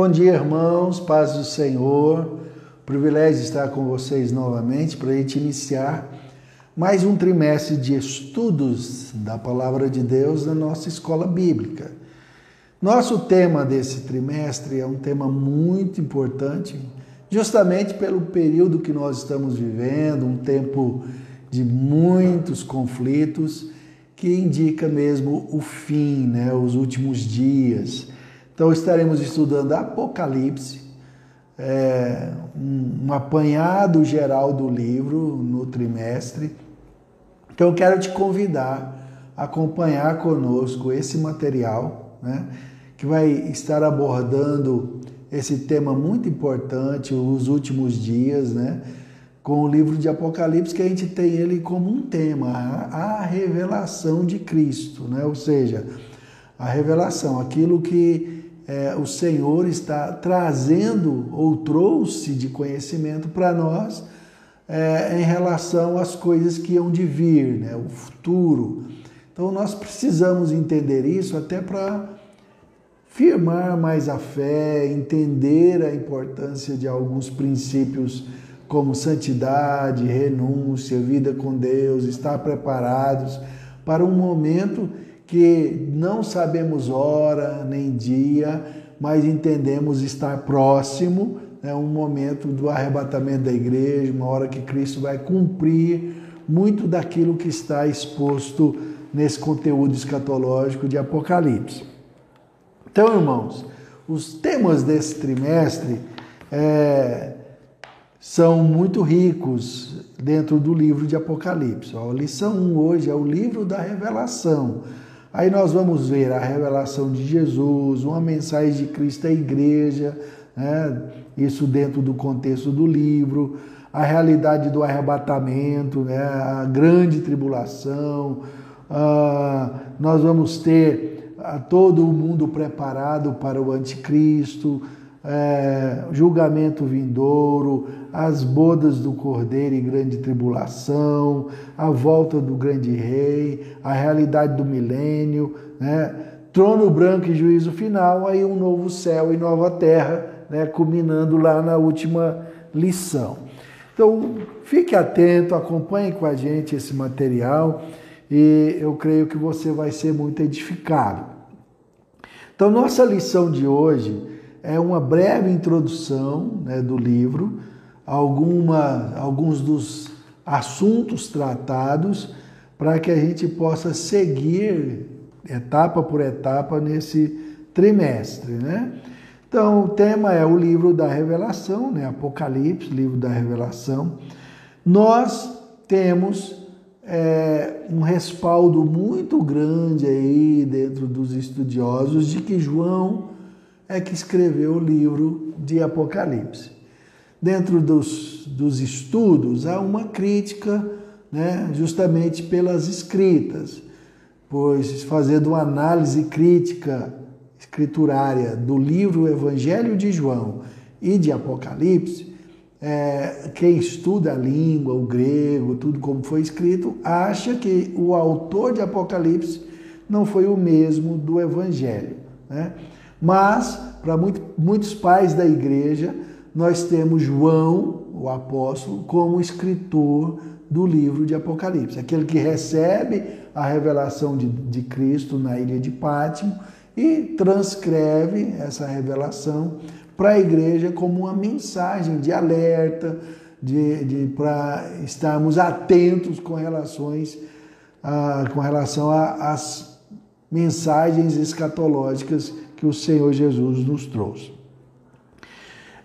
Bom dia, irmãos, paz do Senhor. Privilégio estar com vocês novamente para a gente iniciar mais um trimestre de estudos da Palavra de Deus na nossa escola bíblica. Nosso tema desse trimestre é um tema muito importante, justamente pelo período que nós estamos vivendo, um tempo de muitos conflitos que indica mesmo o fim, né, os últimos dias. Então estaremos estudando Apocalipse, é, um, um apanhado geral do livro no trimestre. Então eu quero te convidar a acompanhar conosco esse material, né, que vai estar abordando esse tema muito importante, os últimos dias, né, com o livro de Apocalipse, que a gente tem ele como um tema, a, a revelação de Cristo, né, ou seja, a revelação, aquilo que é, o Senhor está trazendo ou trouxe de conhecimento para nós é, em relação às coisas que hão de vir, né, o futuro. Então nós precisamos entender isso até para firmar mais a fé, entender a importância de alguns princípios como santidade, renúncia, vida com Deus, estar preparados para um momento que não sabemos hora nem dia, mas entendemos estar próximo, né, um momento do arrebatamento da igreja, uma hora que Cristo vai cumprir muito daquilo que está exposto nesse conteúdo escatológico de Apocalipse. Então, irmãos, os temas desse trimestre é, são muito ricos dentro do livro de Apocalipse. A lição 1 hoje é o livro da revelação Aí nós vamos ver a revelação de Jesus, uma mensagem de Cristo à igreja, né? isso dentro do contexto do livro, a realidade do arrebatamento, né? a grande tribulação. Uh, nós vamos ter todo o mundo preparado para o anticristo, é, julgamento vindouro, as bodas do cordeiro e grande tribulação, a volta do grande rei, a realidade do milênio, né? trono branco e juízo final, aí um novo céu e nova terra, né? culminando lá na última lição. Então, fique atento, acompanhe com a gente esse material e eu creio que você vai ser muito edificado. Então, nossa lição de hoje é uma breve introdução né, do livro, alguma, alguns dos assuntos tratados, para que a gente possa seguir etapa por etapa nesse trimestre. Né? Então, o tema é o livro da revelação, né? Apocalipse, livro da revelação. Nós temos é, um respaldo muito grande aí dentro dos estudiosos de que João é que escreveu o livro de Apocalipse. Dentro dos, dos estudos, há uma crítica, né, justamente pelas escritas, pois fazendo uma análise crítica escriturária do livro Evangelho de João e de Apocalipse, é, quem estuda a língua, o grego, tudo como foi escrito, acha que o autor de Apocalipse não foi o mesmo do Evangelho. Né? Mas, para muito, muitos pais da igreja, nós temos João, o apóstolo, como escritor do livro de Apocalipse, aquele que recebe a revelação de, de Cristo na ilha de Pátimo e transcreve essa revelação para a igreja como uma mensagem de alerta, de, de para estarmos atentos com relações a, com relação às mensagens escatológicas que o Senhor Jesus nos trouxe.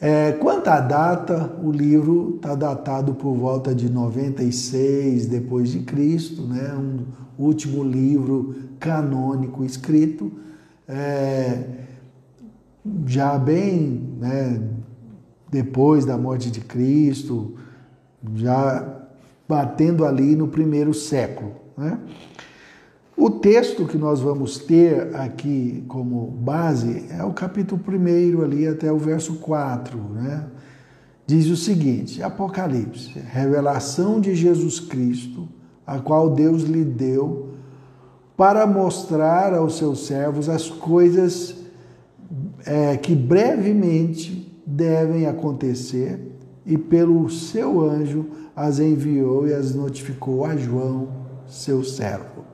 É, quanto à data, o livro está datado por volta de 96 depois de Cristo, né? um último livro canônico escrito, é, já bem né, depois da morte de Cristo, já batendo ali no primeiro século. Né? O texto que nós vamos ter aqui como base é o capítulo 1 ali até o verso 4, né? Diz o seguinte: Apocalipse, revelação de Jesus Cristo, a qual Deus lhe deu para mostrar aos seus servos as coisas é, que brevemente devem acontecer, e pelo seu anjo as enviou e as notificou a João, seu servo,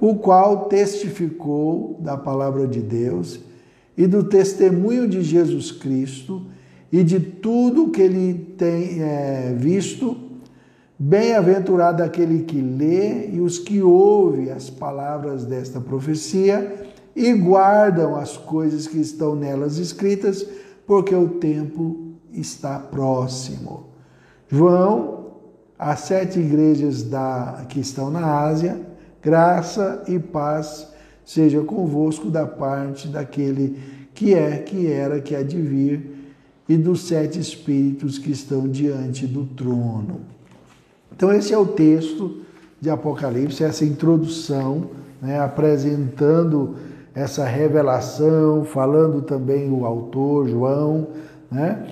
o qual testificou da palavra de Deus e do testemunho de Jesus Cristo e de tudo que ele tem é, visto. Bem-aventurado aquele que lê e os que ouvem as palavras desta profecia e guardam as coisas que estão nelas escritas, porque o tempo está próximo. João, as sete igrejas da, que estão na Ásia, graça e paz seja convosco da parte daquele que é, que era, que há de vir, e dos sete espíritos que estão diante do trono. Então, esse é o texto de Apocalipse, essa introdução, né, apresentando essa revelação, falando também o autor, João, né?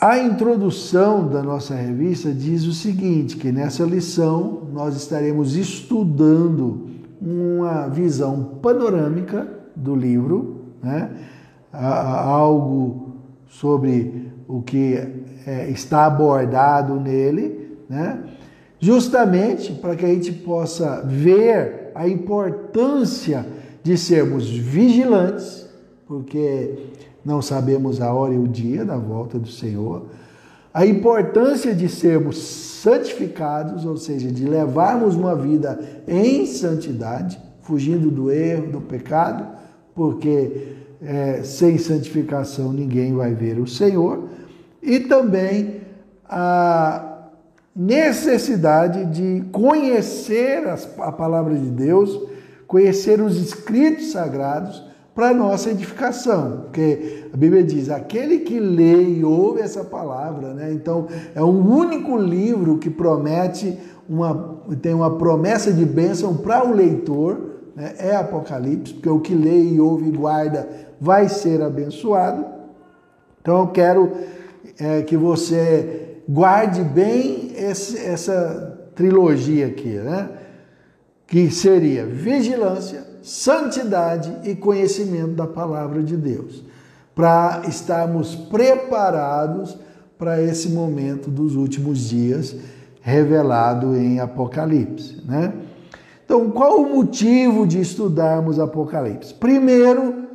A introdução da nossa revista diz o seguinte, que nessa lição nós estaremos estudando uma visão panorâmica do livro, né? algo sobre o que é, está abordado nele, né? justamente para que a gente possa ver a importância de sermos vigilantes, porque não sabemos a hora e o dia da volta do Senhor, a importância de sermos santificados, ou seja, de levarmos uma vida em santidade, fugindo do erro, do pecado, porque é, sem santificação ninguém vai ver o Senhor, e também a necessidade de conhecer a palavra de Deus, conhecer os escritos sagrados para nossa edificação, porque a Bíblia diz: aquele que lê e ouve essa palavra, né? Então é um único livro que promete uma tem uma promessa de bênção para o leitor, né? é Apocalipse, porque o que lê e ouve e guarda vai ser abençoado. Então eu quero é, que você guarde bem esse, essa trilogia aqui, né? Que seria vigilância, santidade e conhecimento da palavra de Deus, para estarmos preparados para esse momento dos últimos dias revelado em Apocalipse, né? Então, qual o motivo de estudarmos Apocalipse? Primeiro,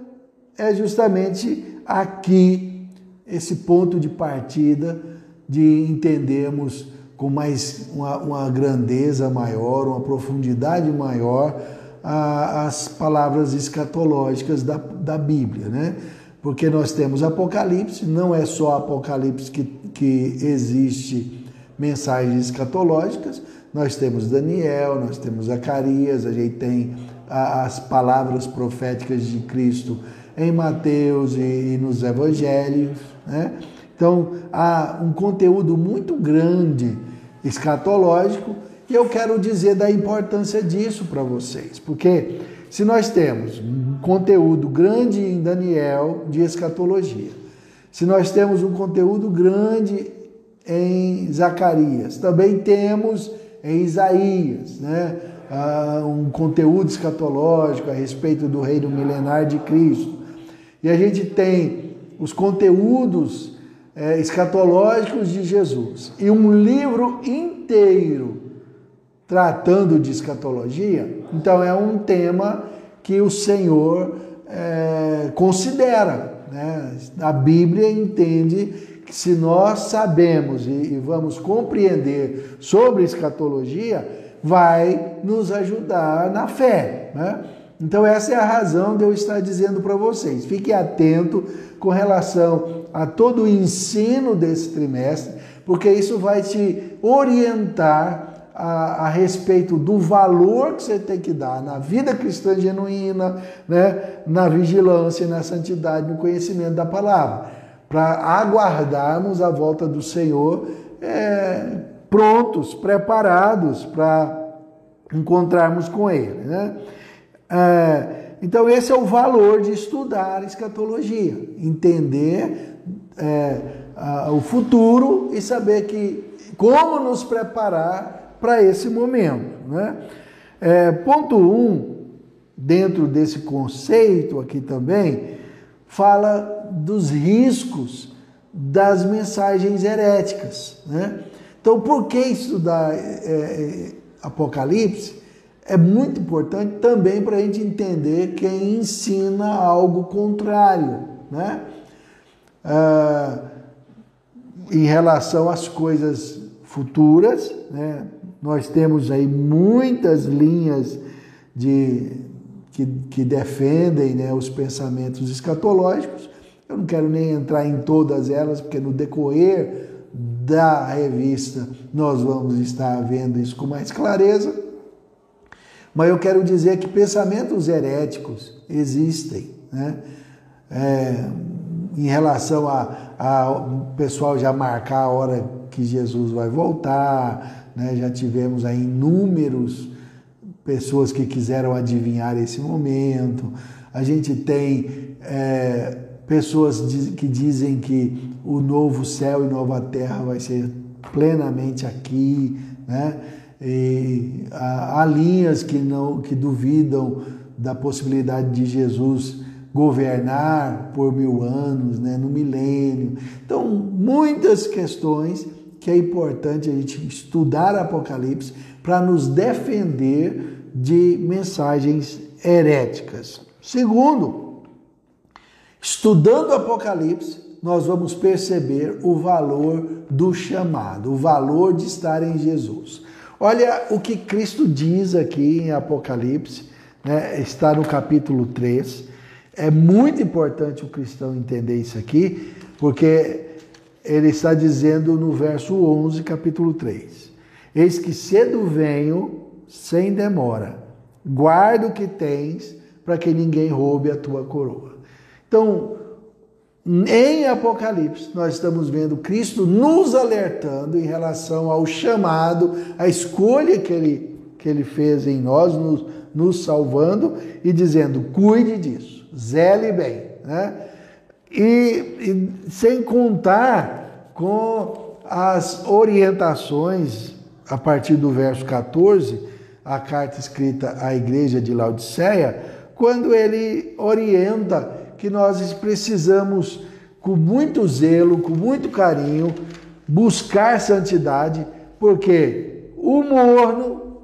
é justamente aqui esse ponto de partida de entendermos com mais uma, uma grandeza maior, uma profundidade maior a, as palavras escatológicas da, da Bíblia, né? Porque nós temos Apocalipse, não é só Apocalipse que, que existe mensagens escatológicas, nós temos Daniel, nós temos Zacarias, a gente tem as palavras proféticas de Cristo em Mateus e, e nos evangelhos, né? Então, há um conteúdo muito grande escatológico e eu quero dizer da importância disso para vocês, porque se nós temos um conteúdo grande em Daniel de escatologia, se nós temos um conteúdo grande em Zacarias, também temos em Isaías, né? Uh, um conteúdo escatológico a respeito do reino milenar de Cristo. E a gente tem os conteúdos é, escatológicos de Jesus e um livro inteiro tratando de escatologia, então é um tema que o Senhor é, considera. Né? A Bíblia entende que se nós sabemos e, e vamos compreender sobre escatologia, vai nos ajudar na fé. Né? Então, essa é a razão de eu estar dizendo para vocês. Fique atento com relação a todo o ensino desse trimestre, porque isso vai te orientar a, a, respeito do valor que você tem que dar na vida cristã genuína, né? na vigilância, na santidade, no conhecimento da palavra, para aguardarmos a volta do Senhor é, prontos, preparados para encontrarmos com Ele. Né? É, então, esse é o valor de estudar escatologia, entender é, a, o futuro e saber que como nos preparar para esse momento. Né? É, ponto 1, um, dentro desse conceito aqui também, fala dos riscos das mensagens heréticas. Né? Então, por que estudar é, é, Apocalipse? É muito importante também para a gente entender quem ensina algo contrário. Né? Ah, em relação às coisas futuras, né? Nós temos aí muitas linhas de, que, que defendem né, os pensamentos escatológicos. Eu não quero nem entrar em todas elas, porque no decorrer da revista nós vamos estar vendo isso com mais clareza. Mas eu quero dizer que pensamentos heréticos existem. Né? É, em relação a, a o pessoal já marcar a hora que Jesus vai voltar, né? já tivemos aí inúmeros pessoas que quiseram adivinhar esse momento. A gente tem é, pessoas que dizem que o novo céu e nova terra vai ser plenamente aqui, né? E há, linhas que não que duvidam da possibilidade de Jesus governar por mil anos, né, no milênio. Então, muitas questões que é importante a gente estudar Apocalipse para nos defender de mensagens heréticas. Segundo, estudando Apocalipse, nós vamos perceber o valor do chamado, o valor de estar em Jesus. Olha o que Cristo diz aqui em Apocalipse, né? está no capítulo 3. É muito importante o cristão entender isso aqui, porque ele está dizendo no verso 11, capítulo 3: Eis que cedo venho sem demora, guarda o que tens, para que ninguém roube a tua coroa. Então, em Apocalipse, nós estamos vendo Cristo nos alertando em relação ao chamado, a escolha que ele, que ele fez em nós, nos, nos salvando e dizendo: cuide disso zele bem. Né? E, e sem contar com as orientações a partir do verso 14, a carta escrita à igreja de Laodiceia, quando ele orienta que nós precisamos, com muito zelo, com muito carinho, buscar santidade, porque o morno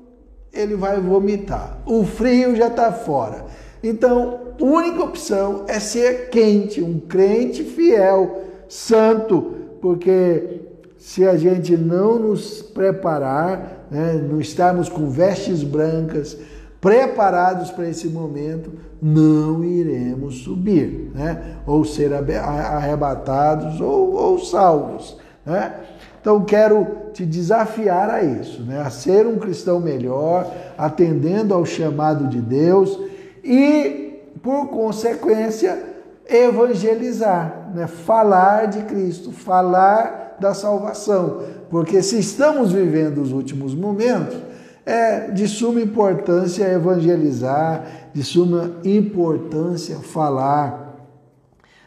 ele vai vomitar, o frio já está fora. Então, a única opção é ser quente, um crente fiel, santo, porque se a gente não nos preparar, né, não estarmos com vestes brancas, preparados para esse momento, não iremos subir, né? ou ser arrebatados ou, ou salvos. Né? Então quero te desafiar a isso, né? a ser um cristão melhor, atendendo ao chamado de Deus e, por consequência, evangelizar, né? falar de Cristo, falar da salvação. Porque se estamos vivendo os últimos momentos, é de suma importância evangelizar, de suma importância falar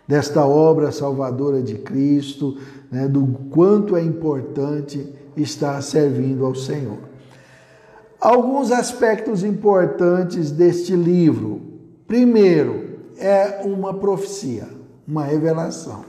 desta obra salvadora de Cristo, né, do quanto é importante estar servindo ao Senhor. Alguns aspectos importantes deste livro. Primeiro, é uma profecia, uma revelação.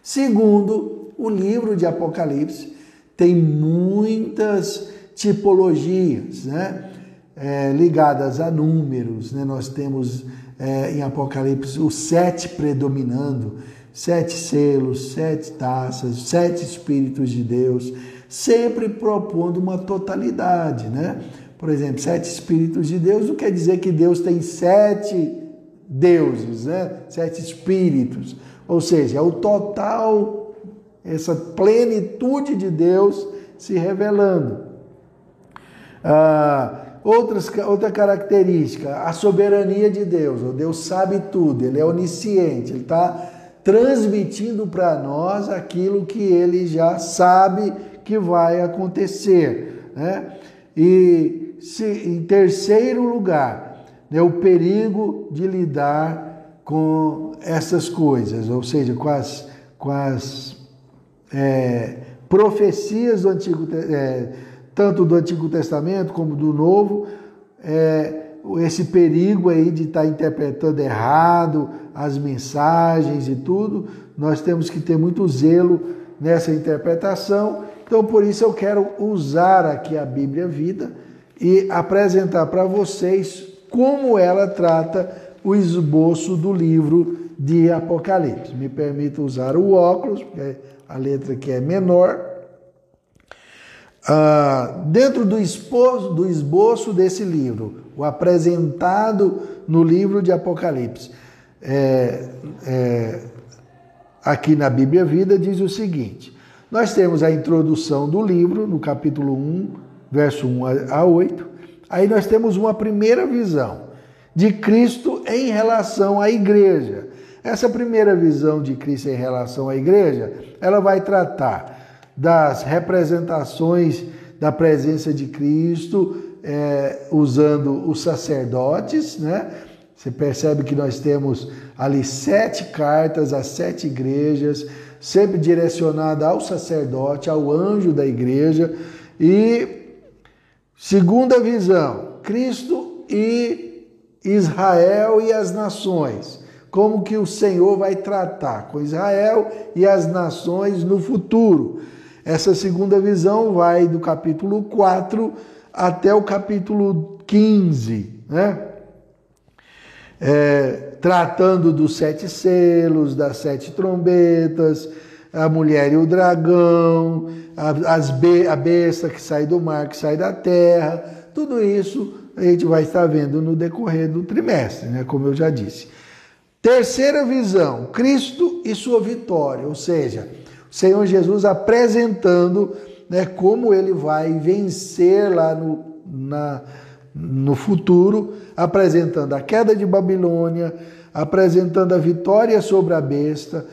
Segundo, o livro de Apocalipse tem muitas tipologias, né? É, ligadas a números. Né? Nós temos é, em Apocalipse os sete predominando, sete selos, sete taças, sete espíritos de Deus, sempre propondo uma totalidade, né? Por exemplo, sete espíritos de Deus não quer dizer que Deus tem sete deuses, né? sete espíritos. Ou seja, é o total, essa plenitude de Deus se revelando. Ah, outras, outra característica, a soberania de Deus. O Deus sabe tudo, ele é onisciente, ele está transmitindo para nós aquilo que ele já sabe que vai acontecer. Né? E em terceiro lugar, né, o perigo de lidar com essas coisas, ou seja, com as, com as é, profecias do Antigo é, tanto do Antigo Testamento como do Novo, é, esse perigo aí de estar tá interpretando errado as mensagens e tudo. Nós temos que ter muito zelo nessa interpretação. Então, por isso eu quero usar aqui a Bíblia Vida e apresentar para vocês como ela trata o esboço do livro de Apocalipse. Me permita usar o óculos, porque a letra aqui é menor. Ah, dentro do esboço, do esboço desse livro, o apresentado no livro de Apocalipse, é, é, aqui na Bíblia Vida, diz o seguinte: nós temos a introdução do livro, no capítulo 1, verso 1 a 8. Aí nós temos uma primeira visão de Cristo em relação à igreja. Essa primeira visão de Cristo em relação à igreja, ela vai tratar das representações da presença de Cristo, é, usando os sacerdotes, né? Você percebe que nós temos ali sete cartas às sete igrejas, sempre direcionada ao sacerdote, ao anjo da igreja. E segunda visão, Cristo e Israel e as nações como que o Senhor vai tratar com Israel e as nações no futuro. Essa segunda visão vai do capítulo 4 até o capítulo 15, né? É, tratando dos sete selos, das sete trombetas, a mulher e o dragão, a, as be, a besta que sai do mar, que sai da terra, tudo isso a gente vai estar vendo no decorrer do trimestre, né? como eu já disse. Terceira visão, Cristo e sua vitória, ou seja, o Senhor Jesus apresentando né, como ele vai vencer lá no, na, no futuro, apresentando a queda de Babilônia, apresentando a vitória sobre a besta,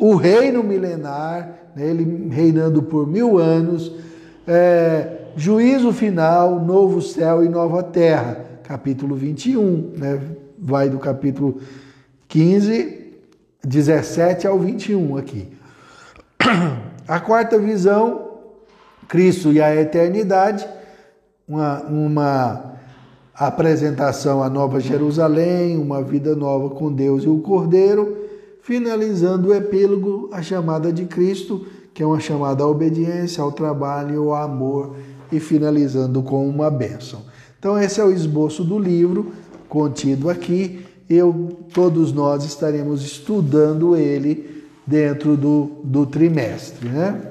o reino milenar, né, ele reinando por mil anos, é, juízo final, novo céu e nova terra, capítulo 21, né, vai do capítulo 15, 17 ao 21 aqui. A quarta visão, Cristo e a eternidade, uma, uma apresentação à Nova Jerusalém, uma vida nova com Deus e o Cordeiro, finalizando o epílogo, a chamada de Cristo, que é uma chamada à obediência, ao trabalho, ao amor, e finalizando com uma bênção. Então, esse é o esboço do livro contido aqui eu, todos nós estaremos estudando ele dentro do, do trimestre. Né?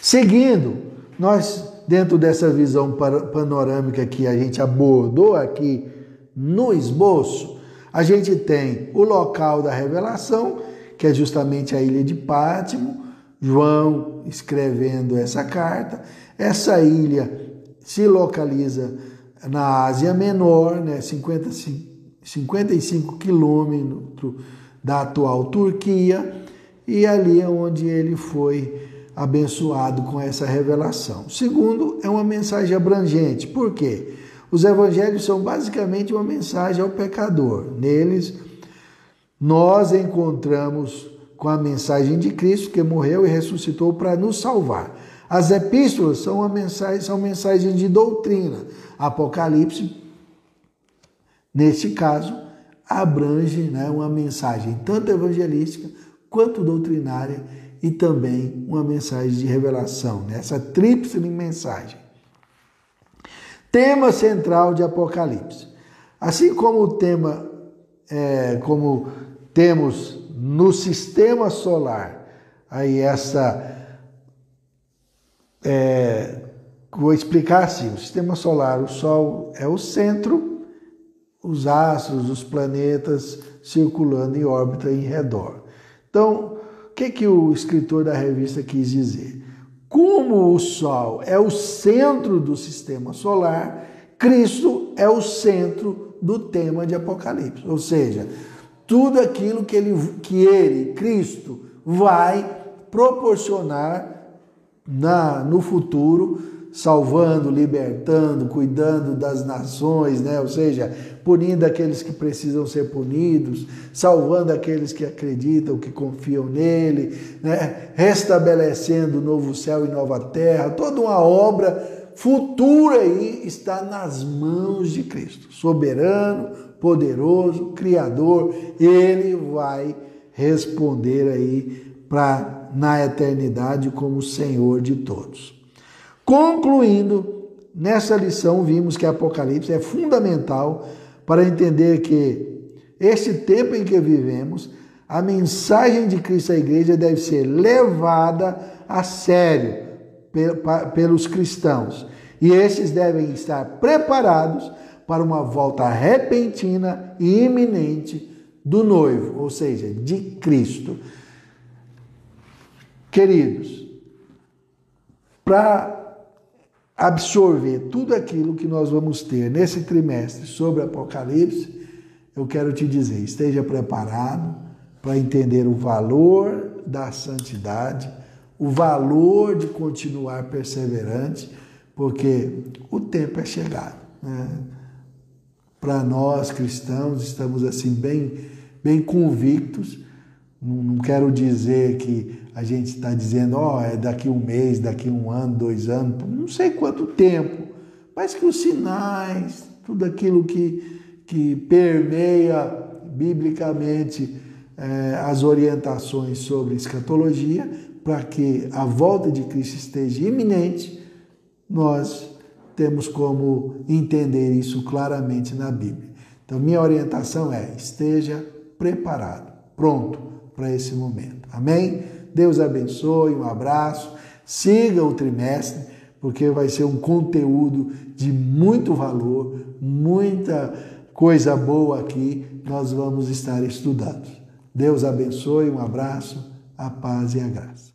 Seguindo, nós, dentro dessa visão panorâmica que a gente abordou aqui no esboço, a gente tem o local da revelação, que é justamente a ilha de Pátimo, João escrevendo essa carta. Essa ilha se localiza na Ásia Menor, né, 50, 55 quilômetros da atual Turquia, e ali é onde ele foi abençoado com essa revelação. Segundo, é uma mensagem abrangente. Por quê? Os evangelhos são basicamente uma mensagem ao pecador. Neles, nós encontramos com a mensagem de Cristo que morreu e ressuscitou para nos salvar. As epístolas são, mensagem, são mensagens de doutrina. Apocalipse, neste caso, abrange né, uma mensagem tanto evangelística quanto doutrinária e também uma mensagem de revelação, né? essa tríplice mensagem. Tema central de Apocalipse. Assim como o tema, é, como temos no sistema solar, aí essa é, vou explicar assim: o sistema solar, o Sol é o centro, os astros, os planetas circulando em órbita em redor. Então, o que, que o escritor da revista quis dizer? Como o Sol é o centro do sistema solar, Cristo é o centro do tema de Apocalipse. Ou seja, tudo aquilo que ele, que ele Cristo, vai proporcionar na, no futuro, salvando, libertando, cuidando das nações, né? ou seja, punindo aqueles que precisam ser punidos, salvando aqueles que acreditam, que confiam nele, né? restabelecendo o novo céu e nova terra, toda uma obra futuro aí está nas mãos de Cristo, soberano, poderoso, criador, ele vai responder aí para na eternidade como Senhor de todos. Concluindo, nessa lição vimos que Apocalipse é fundamental para entender que este tempo em que vivemos, a mensagem de Cristo à igreja deve ser levada a sério pelos cristãos. E esses devem estar preparados para uma volta repentina e iminente do noivo, ou seja, de Cristo. Queridos, para absorver tudo aquilo que nós vamos ter nesse trimestre sobre Apocalipse, eu quero te dizer, esteja preparado para entender o valor da santidade, o valor de continuar perseverante, porque o tempo é chegado. Né? Para nós cristãos, estamos assim bem, bem convictos. Não, quero dizer que a gente está dizendo, ó, oh, é daqui um mês, daqui um ano, dois anos, não sei quanto tempo, mas que os sinais, tudo aquilo que, que permeia biblicamente eh, as orientações sobre escatologia, para que a volta de Cristo esteja iminente, nós temos como entender isso claramente na Bíblia. Então, minha orientação é: esteja preparado, pronto para esse momento. Amém? Deus abençoe, um abraço, siga o trimestre, porque vai ser um conteúdo de muito valor, muita coisa boa aqui, nós vamos estar estudando. Deus abençoe, um abraço, a paz e a graça.